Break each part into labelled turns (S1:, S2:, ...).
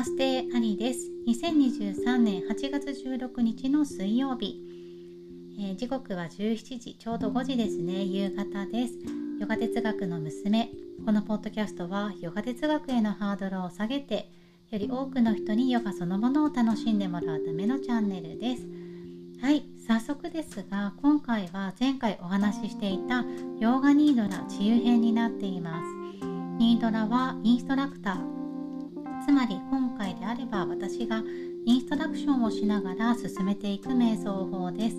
S1: マステアリです。2023年8月16日の水曜日、えー、時刻は17時、ちょうど5時ですね、夕方です。ヨガ哲学の娘。このポッドキャストはヨガ哲学へのハードルを下げて、より多くの人にヨガそのものを楽しんでもらうためのチャンネルです。はい、早速ですが、今回は前回お話ししていたヨガニードラ治癒編になっています。ニードラはインストラクター、つまり今回であれば私がインストラクションをしながら進めていく瞑想法です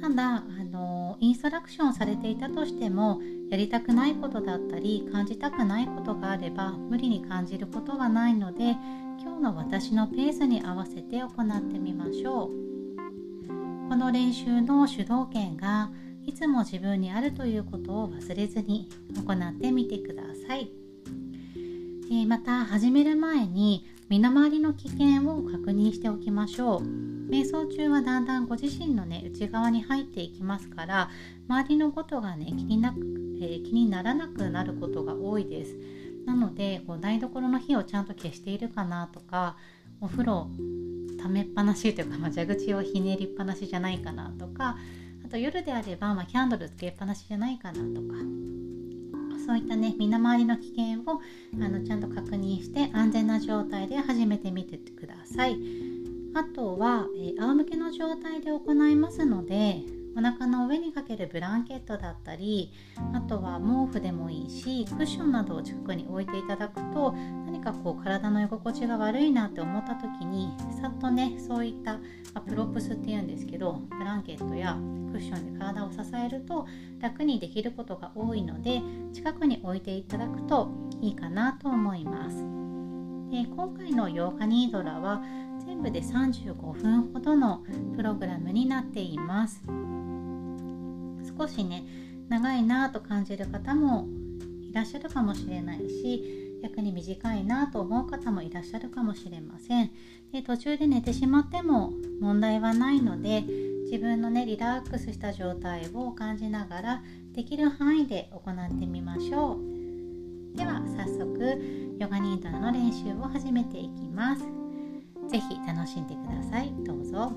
S1: ただあのインストラクションされていたとしてもやりたくないことだったり感じたくないことがあれば無理に感じることはないので今日の私のペースに合わせて行ってみましょうこの練習の主導権がいつも自分にあるということを忘れずに行ってみてください。え、また始める前に身の回りの危険を確認しておきましょう。瞑想中はだんだんご自身のね内側に入っていきますから周りのことがね気にな,、えー、気にならなくなることが多いです。なのでこう台所の火をちゃんと消しているかなとかお風呂ためっぱなしというか、まあ、蛇口をひねりっぱなしじゃないかなとかあと夜であれば、まあ、キャンドルつけっぱなしじゃないかなとかそういったね身の回りの危険をあのちゃんと確認して安全な状態で始めてみてください。あとは、えー、仰向けの状態で行いますのでお腹の上にかけるブランケットだったりあとは毛布でもいいしクッションなどを近くに置いていただくとかこう体の居心地が悪いなって思った時にさっとねそういった、まあ、プロプスっていうんですけどブランケットやクッションで体を支えると楽にできることが多いので近くに置いていただくといいかなと思います。で今回のヨーガニードラは全部で35分ほどのプログラムになっています。少しね長いなと感じる方もいらっしゃるかもしれないし逆に短いなと思う方もいらっしゃるかもしれません。で途中で寝てしまっても問題はないので自分のねリラックスした状態を感じながらできる範囲で行ってみましょう。では早速ヨガニードラの練習を始めていきます。是非楽しんでください。どうぞ。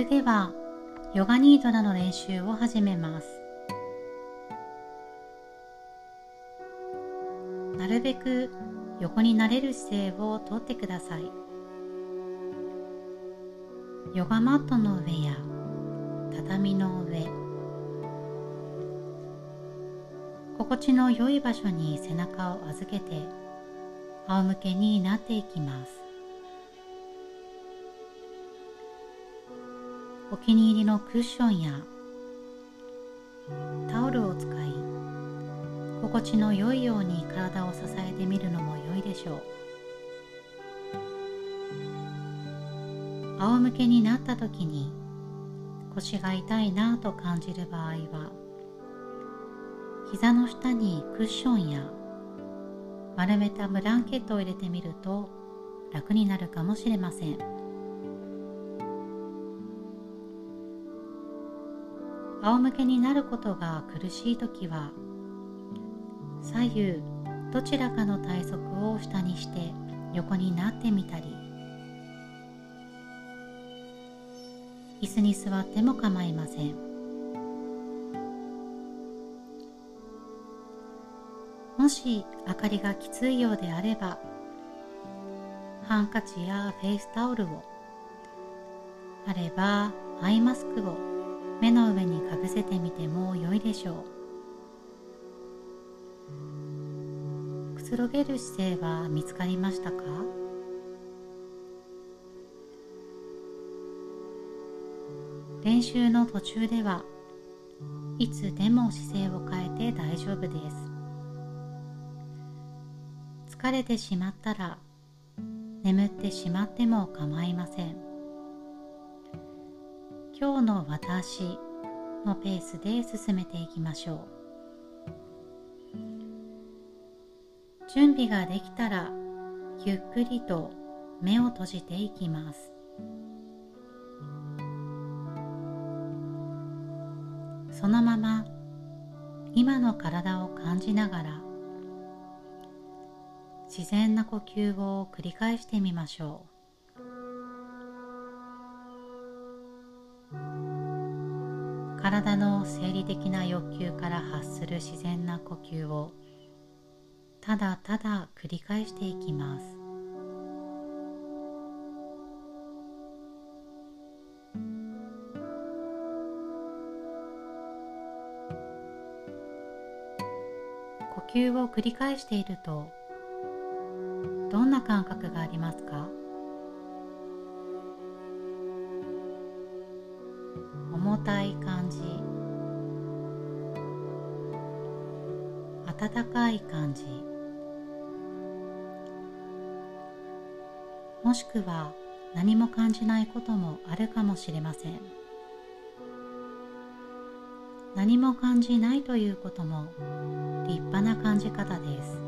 S1: れではヨガニードラの練習を始めます。なるべく横になれる姿勢をとってください。ヨガマットの上や畳の上心地の良い場所に背中を預けて仰向けになっていきます。お気に入りのクッションやタオルを使い心地の良いように体を支えてみるのも良いでしょう仰向けになった時に腰が痛いなと感じる場合は膝の下にクッションや丸めたブランケットを入れてみると楽になるかもしれません。仰向けになることが苦しい時は左右どちらかの体側を下にして横になってみたり椅子に座っても構いません。もし明かりがきついようであればハンカチやフェイスタオルをあればアイマスクを目の上にかぶせてみても良いでしょう。くつろげる姿勢は見つかりましたか？練習の途中ではいつでも姿勢を変えて大丈夫です。疲れてしまったら眠ってしまっても構いません。今日の私のペースで進めていきましょう。準備ができたらゆっくりと目を閉じていきます。そのまま今の体を感じながら自然な呼吸を繰り返してみましょう。体の生理的な欲求から発する自然な呼吸をただただ繰り返していきます。呼吸を繰り返しているとどんな感覚がありますか？温かい感じ。もしくは何も感じないこともあるかもしれません。何も感じないということも立派な感じ方です。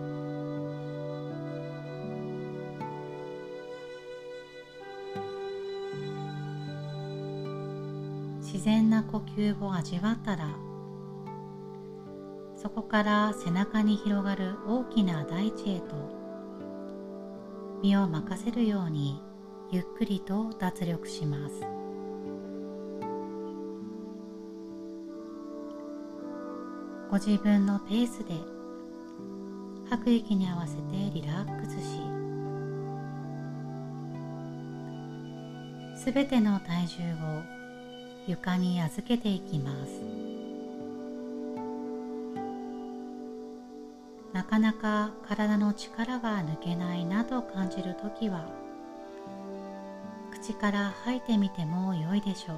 S1: 自然な呼吸を味わったらそこから背中に広がる大きな大地へと身を任せるようにゆっくりと脱力します。ご自分のペースで吐く息に合わせてリラックスしすべての体重を床に預けていきます。かなか体の力が抜けないなと感じるときは口から吐いてみても良いでしょう。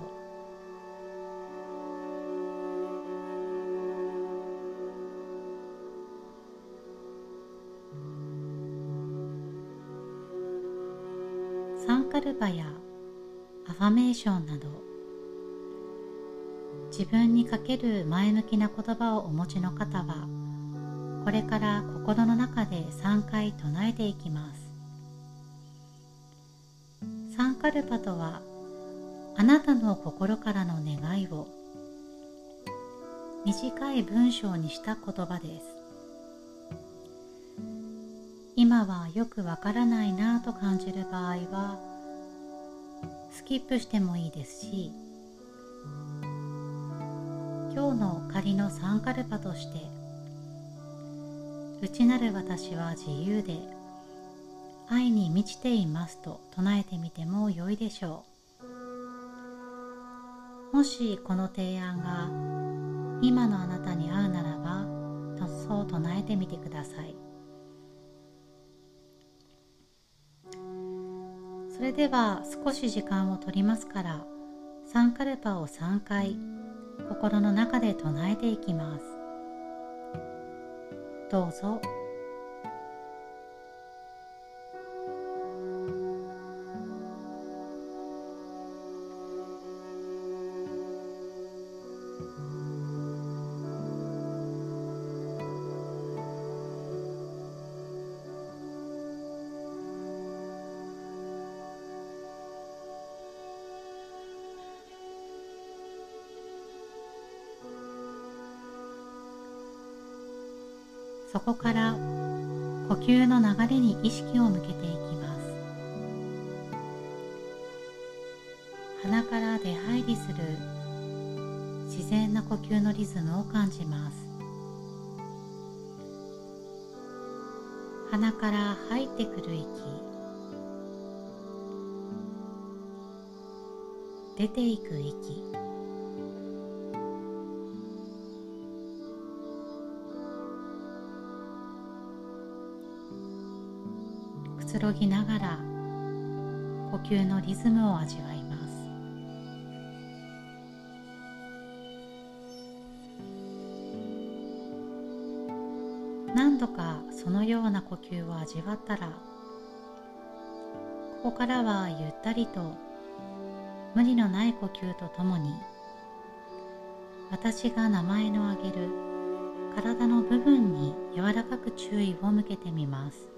S1: サンカルパやアファメーションなど自分にかける前向きな言葉をお持ちの方はこれから心の中で3回唱えていきます。サンカルパとはあなたの心からの願いを短い文章にした言葉です。今はよくわからないなぁと感じる場合はスキップしてもいいですし今日の仮のサンカルパとして内なる私は自由で愛に満ちていますと唱えてみても良いでしょう。もしこの提案が今のあなたに合うならばそう唱えてみてください。それでは少し時間を取りますからサンカルパを3回心の中で唱えていきます。どうぞ。ここから呼吸の流れに意識を向けていきます。鼻から出入りする自然な呼吸のリズムを感じます。鼻から入ってくる息。出ていく息。つろぎながら呼吸のリズムを味わいます何度かそのような呼吸を味わったらここからはゆったりと無理のない呼吸とともに私が名前の挙げる体の部分に柔らかく注意を向けてみます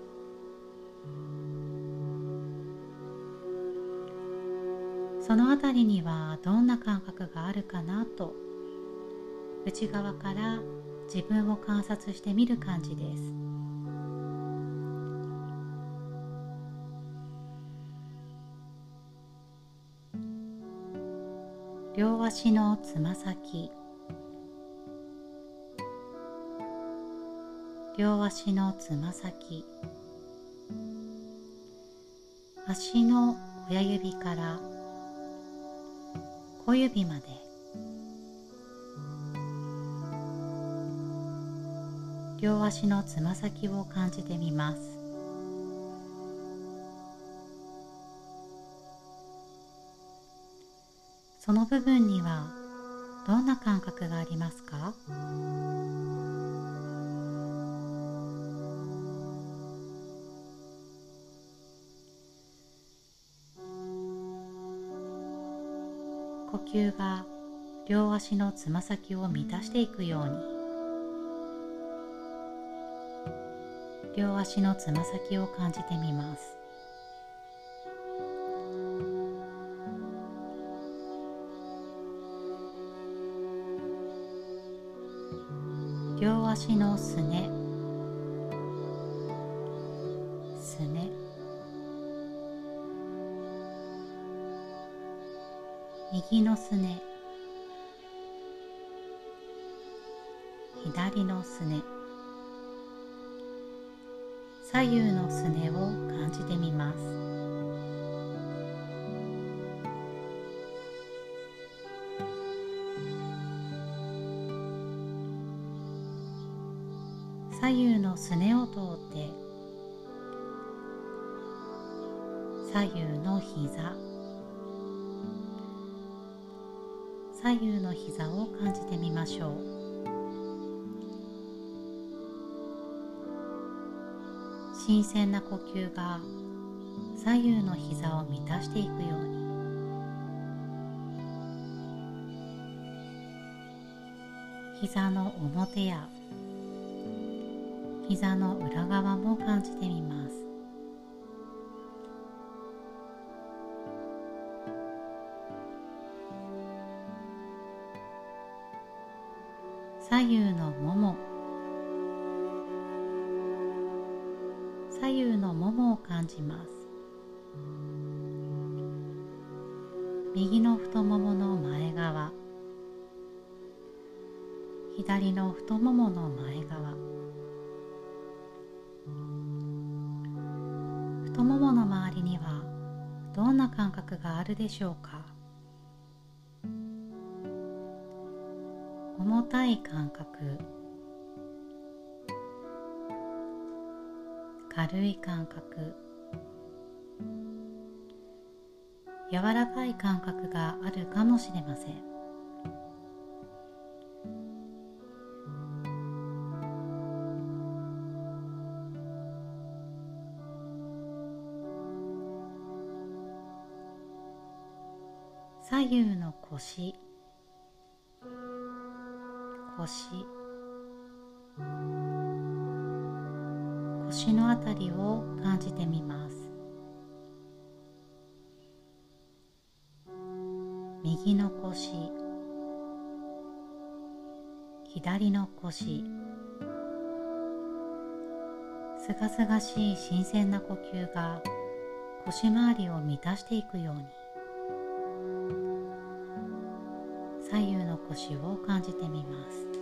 S1: その辺りにはどんな感覚があるかなと内側から自分を観察してみる感じです。両足のつま先両足のつま先足の親指から小指まで。両足のつま先を感じてみます。その部分にはどんな感覚がありますか？呼吸が両足のつま先を満たしていくように。両足のつま先を感じてみます。両足のすね。右のすね。左のすね。左右のすねを感じてみます。左右のすねを通って左右の膝。左右の膝を感じてみましょう。新鮮な呼吸が左右の膝を満たしていくように。膝の表や膝の裏側も感じてみます。右のもも。左右のももを感じます。右の太ももの前側。左の太ももの前側。太ももの周りにはどんな感覚があるでしょうか？重たい感覚。軽い感覚。柔らかい感覚があるかもしれません。左右の腰。腰。腰のあたりを感じてみます。右の腰。左の腰。すがすがしい新鮮な呼吸が腰回りを満たしていくように。左右の腰を感じてみます。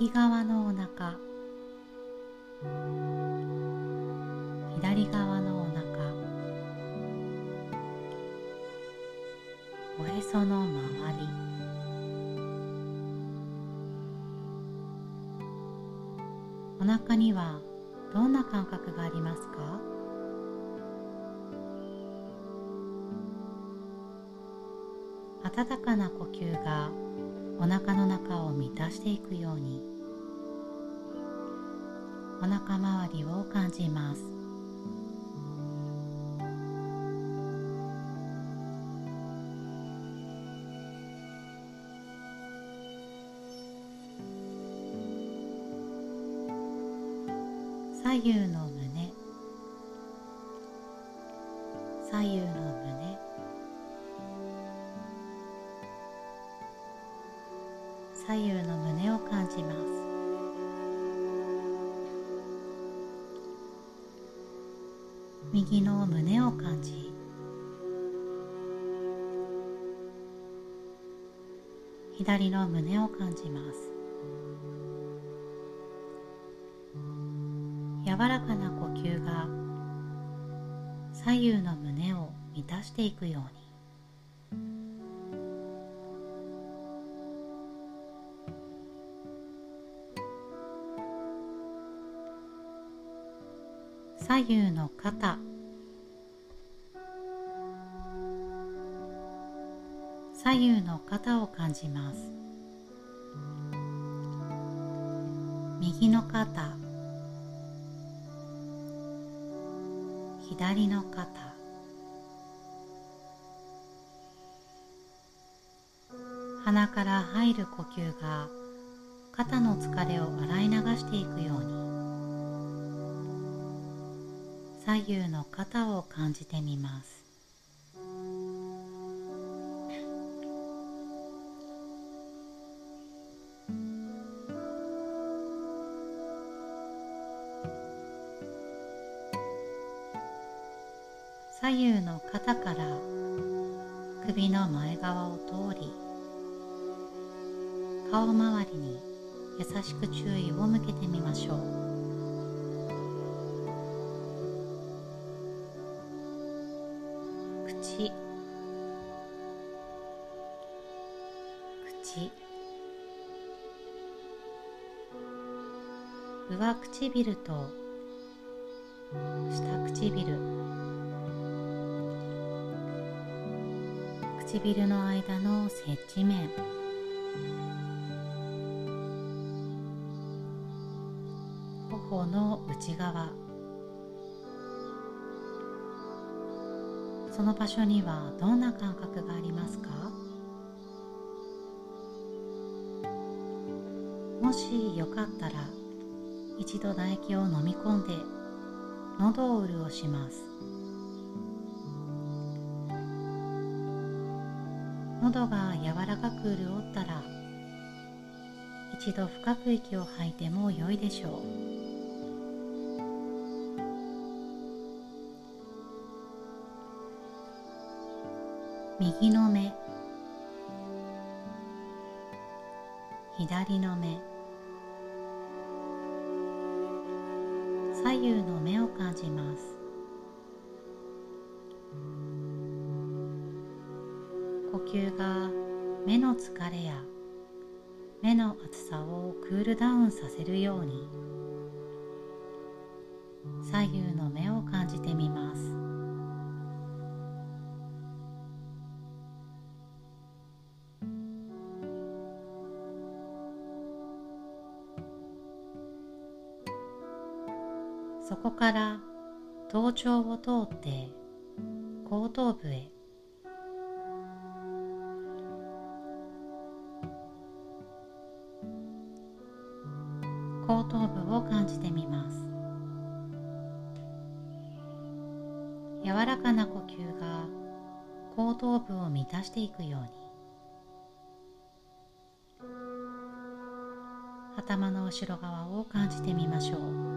S1: 右側のお腹。左側のお腹。おへその周り。お腹にはどんな感覚がありますか？温かな呼吸がお腹の中を満たしていくように。お腹周りを感じます。左右のの胸を感じます。柔らかな呼吸が左右の胸を満たしていくように。左右の肩。左右の肩を感じます。右の肩。左の肩。鼻から入る呼吸が肩の疲れを洗い流していくように。左右の肩を感じてみます。注意を向けてみましょう。口。口。上唇と下唇。唇の間の接地面。頬の内側。その場所にはどんな感覚がありますか？もしよかったら一度唾液を飲み込んで喉を潤します。喉が柔らかく潤ったら一度深く息を吐いても良いでしょう。右の目。左の目。左右の目を感じます。呼吸が目の疲れや目の厚さをクールダウンさせるように。左右通って後頭部へ。後頭部を感じてみます。柔らかな呼吸が後頭部を満たしていくように。頭の後ろ側を感じてみましょう。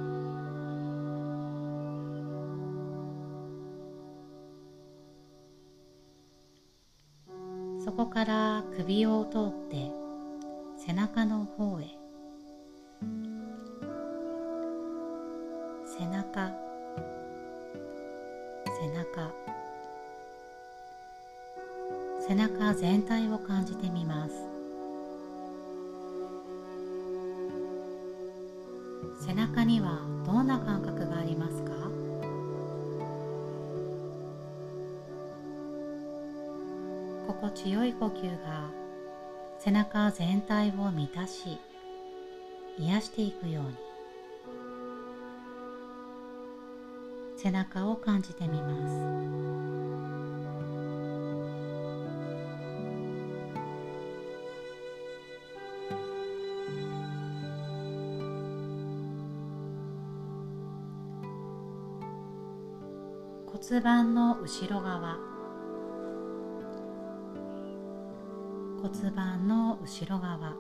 S1: から首を通って背中の方へ。背中。背中。背中全体を感じてみます。背中にはどんな感覚がありますか？心地よい呼吸が背中全体を満たし癒していくように。背中を感じてみます。骨盤の後ろ側。骨盤の後ろ側。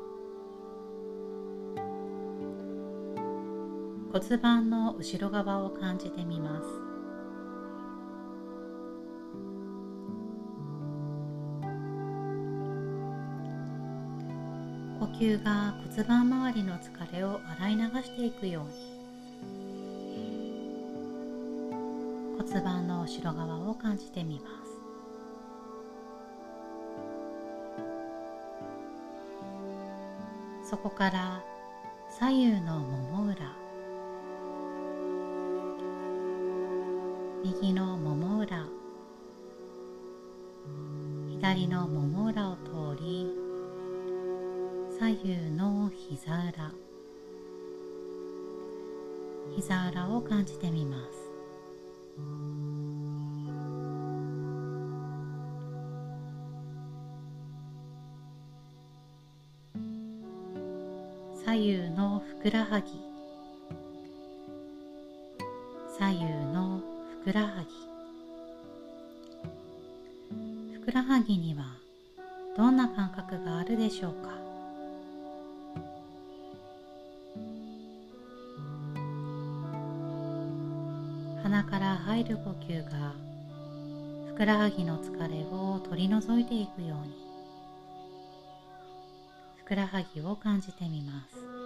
S1: 骨盤の後ろ側を感じてみます。呼吸が骨盤周りの疲れを洗い流していくように。骨盤の後ろ側を感じてみます。そこから左右のもも裏右のもも裏左のもも裏を通り左右の膝裏膝裏を感じてみます。くらはぎ。左右のふくらはぎ。ふくらはぎにはどんな感覚があるでしょうか？鼻から入る呼吸がふくらはぎの疲れを取り除いていくようにふくらはぎを感じてみます。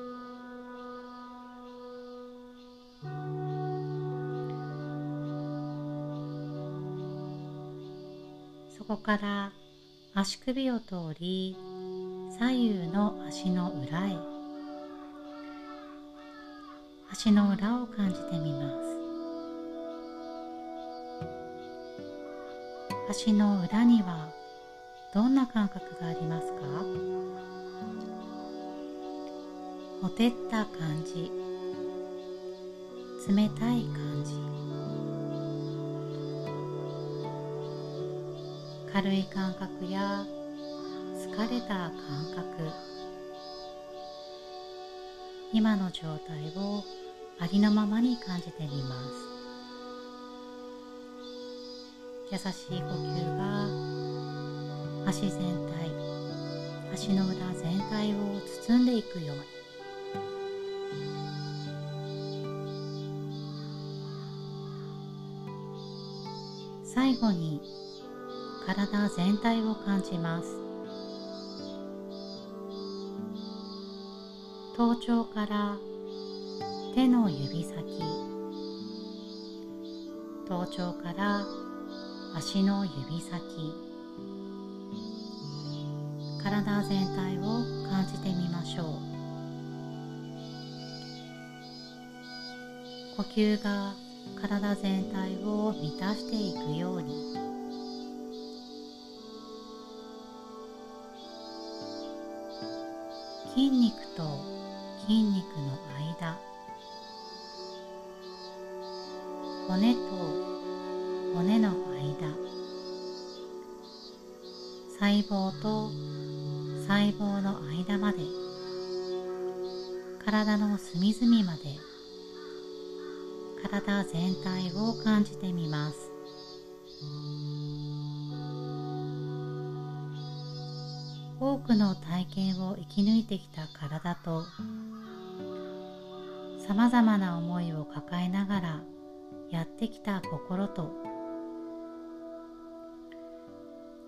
S1: こから足首を通り左右の足の裏へ。足の裏を感じてみます。足の裏にはどんな感覚がありますか？ほてった感じ。冷たい感じ。軽い感覚や疲れた感覚。今の状態をありのままに感じてみます。優しい呼吸が足全体足の裏全体を包んでいくように。最後に体全体を感じます。頭頂から手の指先頭頂から足の指先体全体を感じてみましょう。呼吸が体全体を満たしていくように。筋肉と筋肉の間。骨と骨の間。細胞と細胞の間まで。体の隅々まで。体全体を感じてみます。くの体験を生き抜いてきた体とさまざまな思いを抱えながらやってきた心と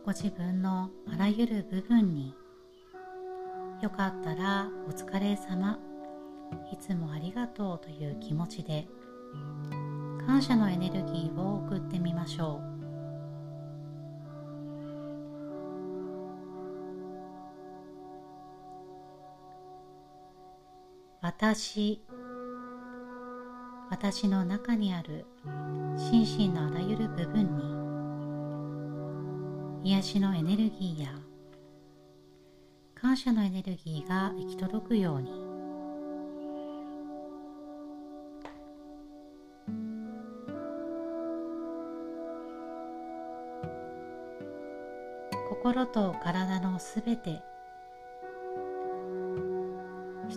S1: ご自分のあらゆる部分によかったらお疲れ様いつもありがとうという気持ちで感謝のエネルギーを送ってみましょう。私。私の中にある心身のあらゆる部分に癒しのエネルギーや感謝のエネルギーが行き届くように。心と体のすべて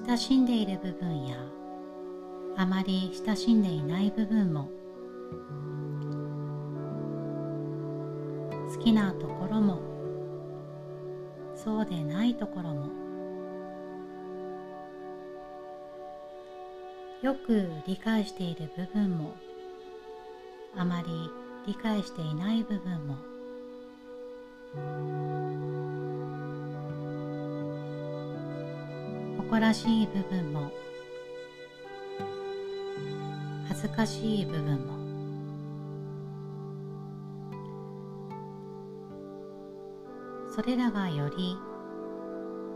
S1: 親しんでいる部分やあまり親しんでいない部分も好きなところもそうでないところもよく理解している部分もあまり理解していない部分も誇らしい部分も恥ずかしい部分も。それらがより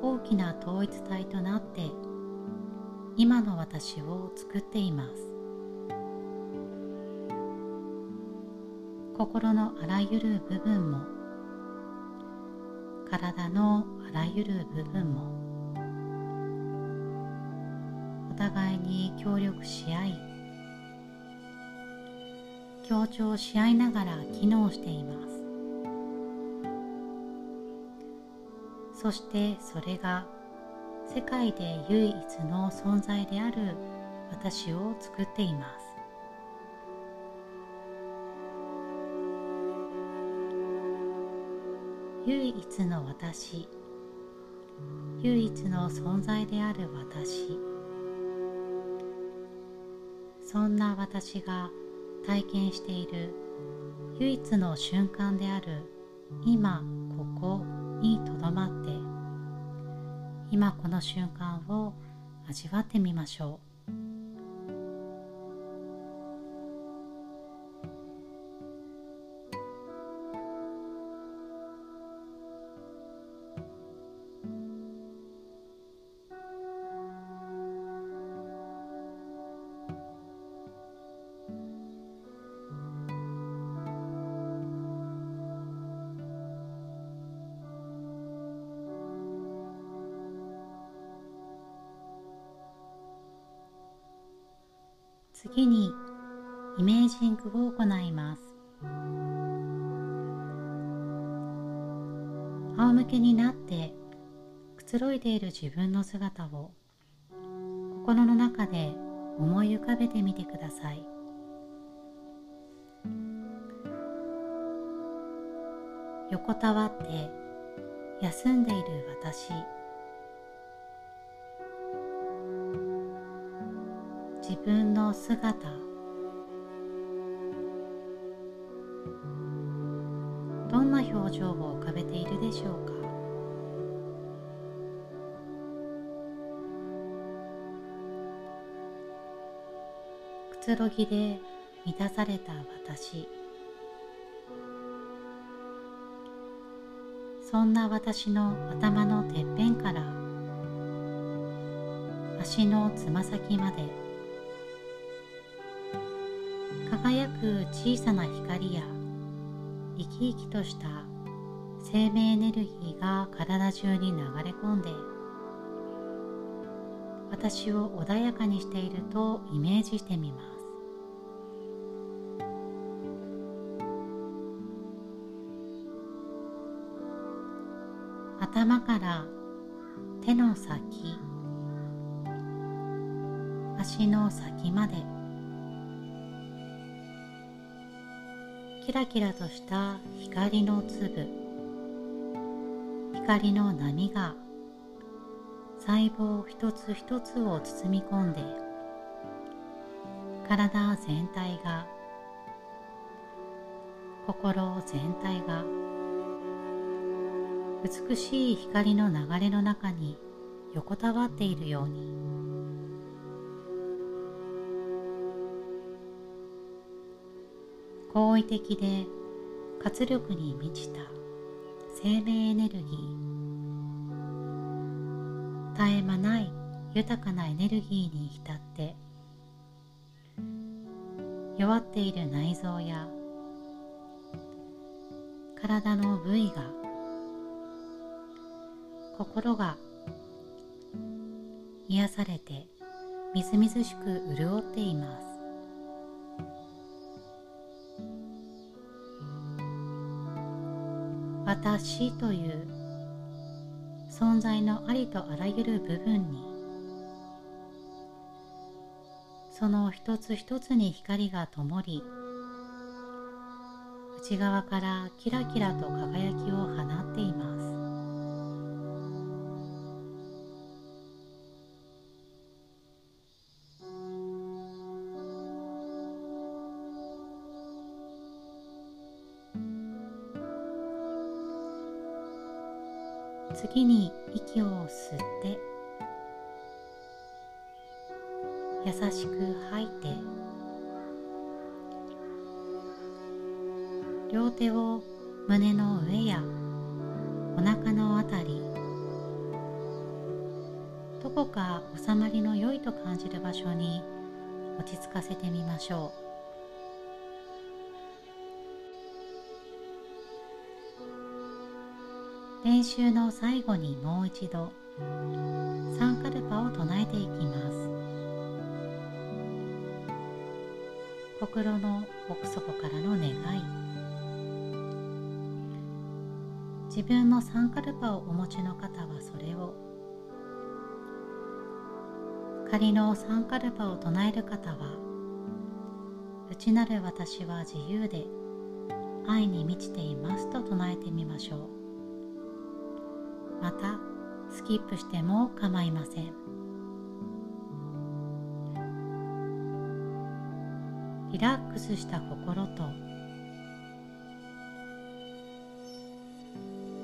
S1: 大きな統一体となって今の私を作っています。心のあらゆる部分も体のあらゆる部分もに協力し合い協調し合いながら機能しています。そしてそれが世界で唯一の存在である私を作っています。唯一の私唯一の存在である私そんな私が体験している唯一の瞬間である今ここにとどまって。今この瞬間を味わってみましょう。自分の姿を心の中で思い浮かべてみてください。横たわって休んでいる私。自分の姿。どんな表情を浮かべているでしょうか。つろぎで満たされた私。そんな私の頭のてっぺんから足のつま先まで輝く小さな光や生き生きとした生命エネルギーが体中に流れ込んで私を穏やかにしているとイメージしてみます。した光の粒。光の波が細胞一つ一つを包み込んで体全体が心全体が美しい光の流れの中に横たわっているように。好意的で活力に満ちた生命エネルギー。絶え間ない豊かなエネルギーに浸って弱っている内臓や体の部位が心が癒されてみずみずしく潤っています。私という存在のありとあらゆる部分にその一つ一つに光が灯り内側からキラキラと輝きを放っています。次に息を吸って優しく吐いて両手を胸の上やお腹のあたりどこか収まりの良いと感じる場所に落ち着かせてみましょう。練習の最後にもう一度サンカルパを唱えていきます。心の奥底からの願い。自分のサンカルパをお持ちの方はそれを仮のサンカルパを唱える方は内なる私は自由で愛に満ちていますと唱えてみましょう。またスキップしても構いません。リラックスした心と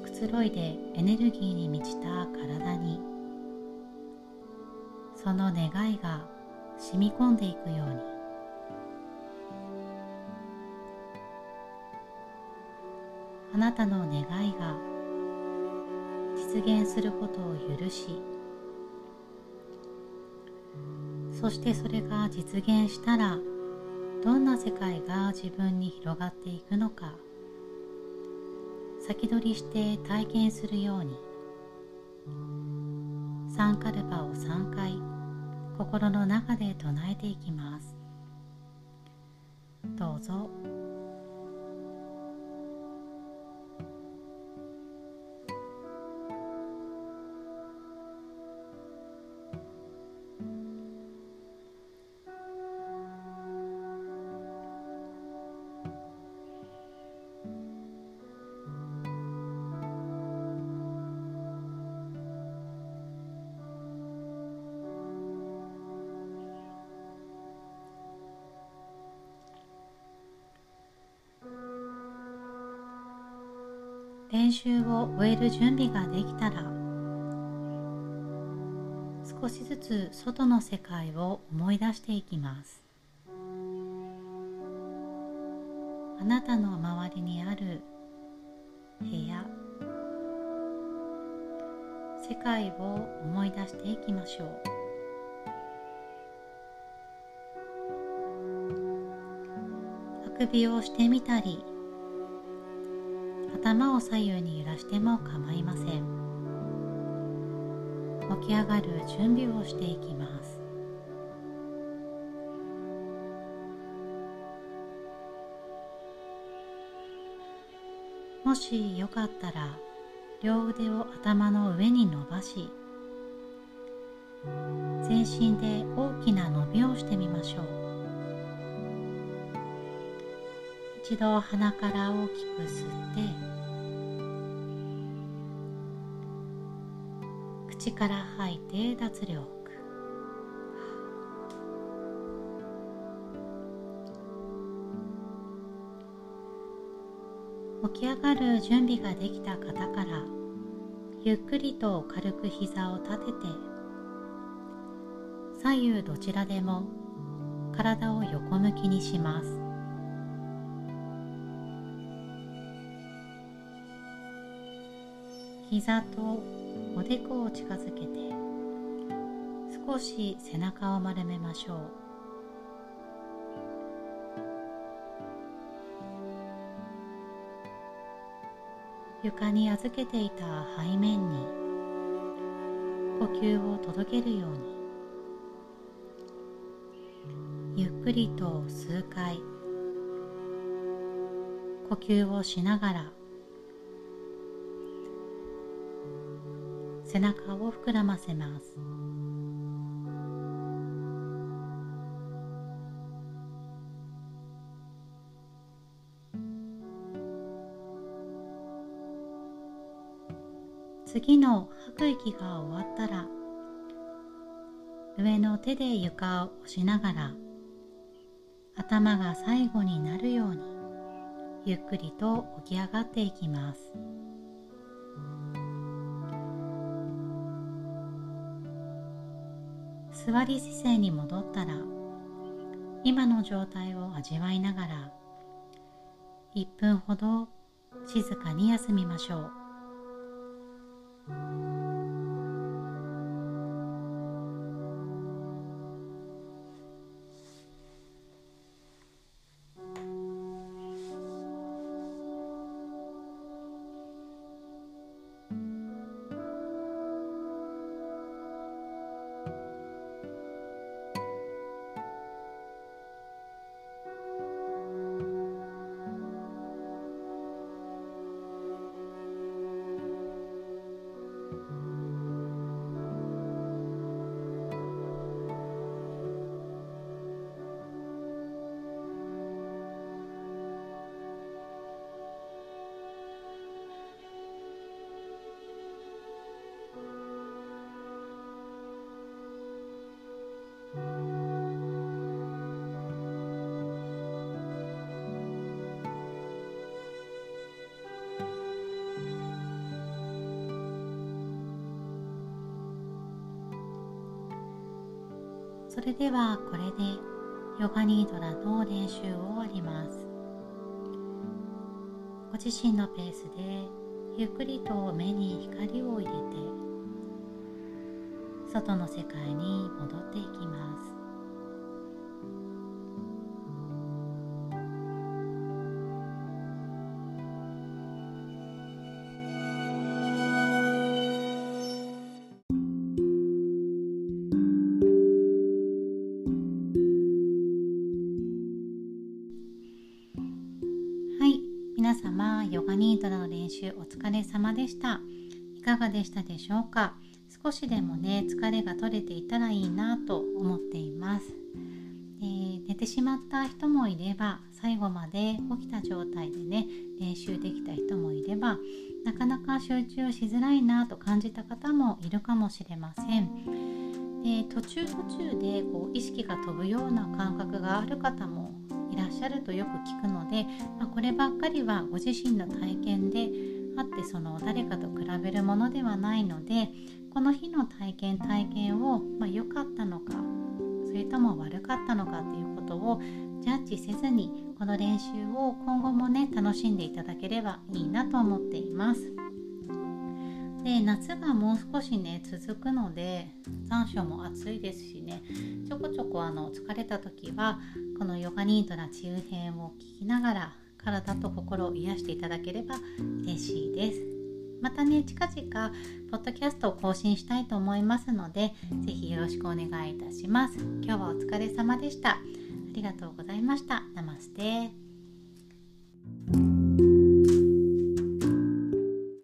S1: くつろいでエネルギーに満ちた体にその願いが染み込んでいくように。あなたの願いが実現することを許しそしてそれが実現したらどんな世界が自分に広がっていくのか先取りして体験するようにサンカルパを3回心の中で唱えていきます。どうぞ。練習を終える準備ができたら少しずつ外の世界を思い出していきます。あなたの周りにある部屋世界を思い出していきましょう。あくびをしてみたり頭を左右に揺らしても構いません。起き上がる準備をしていきます。もしよかったら両腕を頭の上に伸ばし全身で大きな伸びをしてみましょう。一度鼻から大きく吸って口から吐いて脱力。起き上がる準備ができた方からゆっくりと軽く膝を立てて左右どちらでも体を横向きにします。膝とおでこを近づけて少し背中を丸めましょう。床に預けていた背面に呼吸を届けるように。ゆっくりと数回呼吸をしながら背中を膨らませます次の吐く息が終わったら上の手で床を押しながら頭が最後になるようにゆっくりと起き上がっていきます。座り姿勢に戻ったら今の状態を味わいながら1分ほど静かに休みましょう。それではこれでヨガニードラの練習を終わります。ご自身のペースでゆっくりと目に光を入れて外の世界に戻っていきます。いかがでしたでしょうか？少しでもね疲れが取れていたらいいなと思っています、えー、寝てしまった人もいれば最後まで起きた状態でね練習できた人もいればなかなか集中しづらいなと感じた方もいるかもしれません。で途中途中でこう意識が飛ぶような感覚がある方もいらっしゃるとよく聞くので、まあ、こればっかりはご自身の体験であってその誰かと比べるものではないのでこの日の体験体験をま良、かったのかそれとも悪かったのかということをジャッジせずにこの練習を今後もね楽しんでいただければいいなと思っています。で夏がもう少しね続くので残暑も暑いですしねちょこちょこあの疲れた時はこのヨガニートな治癒編を聞きながら体と心を癒していただければ嬉しいです。またね近々ポッドキャストを更新したいと思いますので是非よろしくお願いいたします。今日はお疲れ様でした。ありがとうございました。ナマステ。